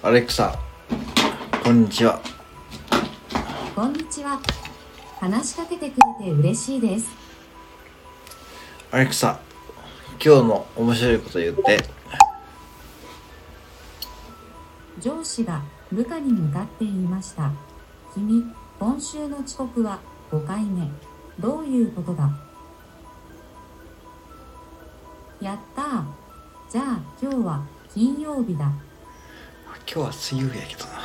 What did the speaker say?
アレクサこんにちはこんにちは。話しかけてくれて嬉しいです。アレクサ今日の面白いこと言って上司が部下に向かって言いました。君、今週の遅刻は5回目。どういうことだ？やったー。じゃあ今日は金曜日だ。今日は水曜日やけどな。